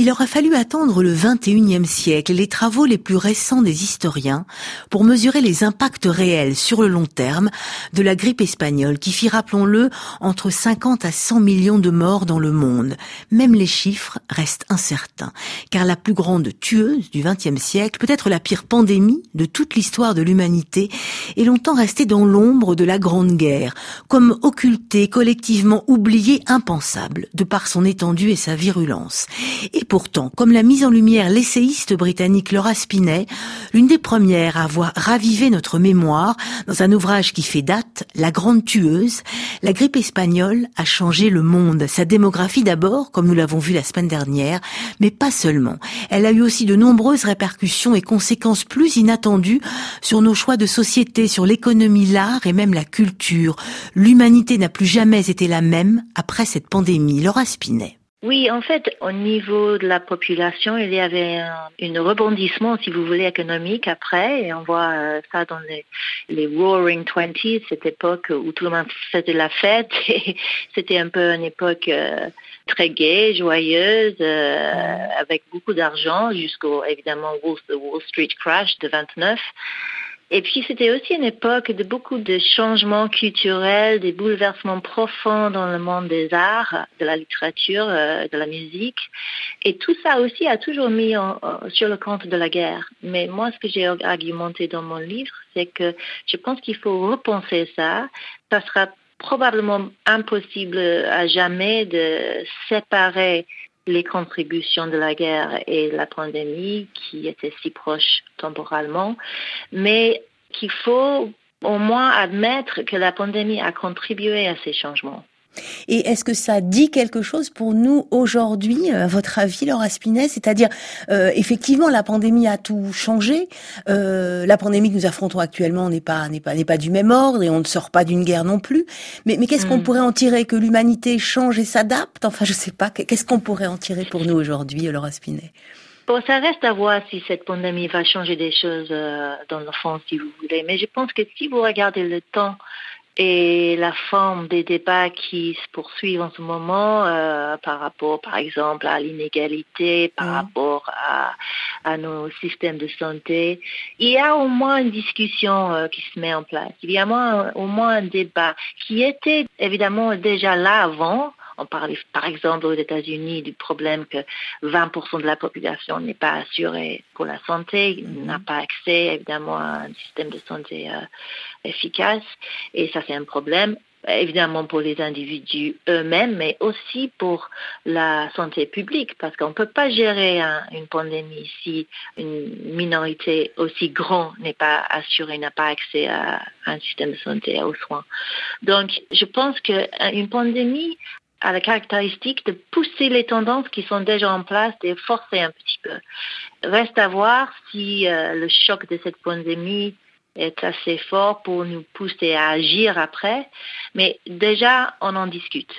Il aura fallu attendre le 21e siècle et les travaux les plus récents des historiens pour mesurer les impacts réels sur le long terme de la grippe espagnole qui fit, rappelons-le, entre 50 à 100 millions de morts dans le monde. Même les chiffres restent incertains, car la plus grande tueuse du 20e siècle, peut-être la pire pandémie de toute l'histoire de l'humanité, est longtemps restée dans l'ombre de la Grande Guerre, comme occultée, collectivement oubliée, impensable, de par son étendue et sa virulence. Pourtant, comme l'a mise en lumière l'essayiste britannique Laura Spinet, l'une des premières à avoir ravivé notre mémoire dans un ouvrage qui fait date, La Grande Tueuse, la grippe espagnole a changé le monde. Sa démographie d'abord, comme nous l'avons vu la semaine dernière, mais pas seulement. Elle a eu aussi de nombreuses répercussions et conséquences plus inattendues sur nos choix de société, sur l'économie, l'art et même la culture. L'humanité n'a plus jamais été la même après cette pandémie. Laura Spinet. Oui, en fait, au niveau de la population, il y avait un, rebondissement, si vous voulez, économique après, et on voit euh, ça dans les, les Roaring Twenties, cette époque où tout le monde faisait la fête, et c'était un peu une époque euh, très gaie, joyeuse, euh, avec beaucoup d'argent, jusqu'au, évidemment, Wall Street Crash de 29. Et puis c'était aussi une époque de beaucoup de changements culturels, des bouleversements profonds dans le monde des arts, de la littérature, euh, de la musique. Et tout ça aussi a toujours mis sur le compte de la guerre. Mais moi, ce que j'ai argumenté dans mon livre, c'est que je pense qu'il faut repenser ça. Ça sera probablement impossible à jamais de séparer les contributions de la guerre et la pandémie qui étaient si proches temporellement, mais qu'il faut au moins admettre que la pandémie a contribué à ces changements. Et est-ce que ça dit quelque chose pour nous aujourd'hui, euh, à votre avis, Laura Spinet? C'est-à-dire, euh, effectivement, la pandémie a tout changé. Euh, la pandémie que nous affrontons actuellement n'est pas n'est pas n'est pas du même ordre et on ne sort pas d'une guerre non plus. Mais mais qu'est-ce qu'on mm. pourrait en tirer? Que l'humanité change et s'adapte? Enfin, je sais pas. Qu'est-ce qu'on pourrait en tirer pour nous aujourd'hui, Laura Spinet? Bon, ça reste à voir si cette pandémie va changer des choses dans le fond, si vous voulez. Mais je pense que si vous regardez le temps et la forme des débats qui se poursuivent en ce moment euh, par rapport, par exemple, à l'inégalité, par rapport à, à, nos systèmes de santé, il y a au moins une discussion euh, qui se met en place. Il y a au moins, au moins un débat qui était évidemment déjà là avant, on parle par exemple aux États-Unis du problème que 20% de la population n'est pas assurée pour la santé, n'a pas accès évidemment à un système de santé euh, efficace. Et ça, c'est un problème évidemment pour les individus eux-mêmes, mais aussi pour la santé publique, parce qu'on ne peut pas gérer une pandémie si une minorité aussi grande n'est pas assurée, n'a pas accès à un système de santé, aux soins. Donc, je pense qu'une pandémie a la caractéristique de pousser les tendances qui sont déjà en place, de forcer un petit peu. Reste à voir si euh, le choc de cette pandémie est assez fort pour nous pousser à agir après, mais déjà on en discute.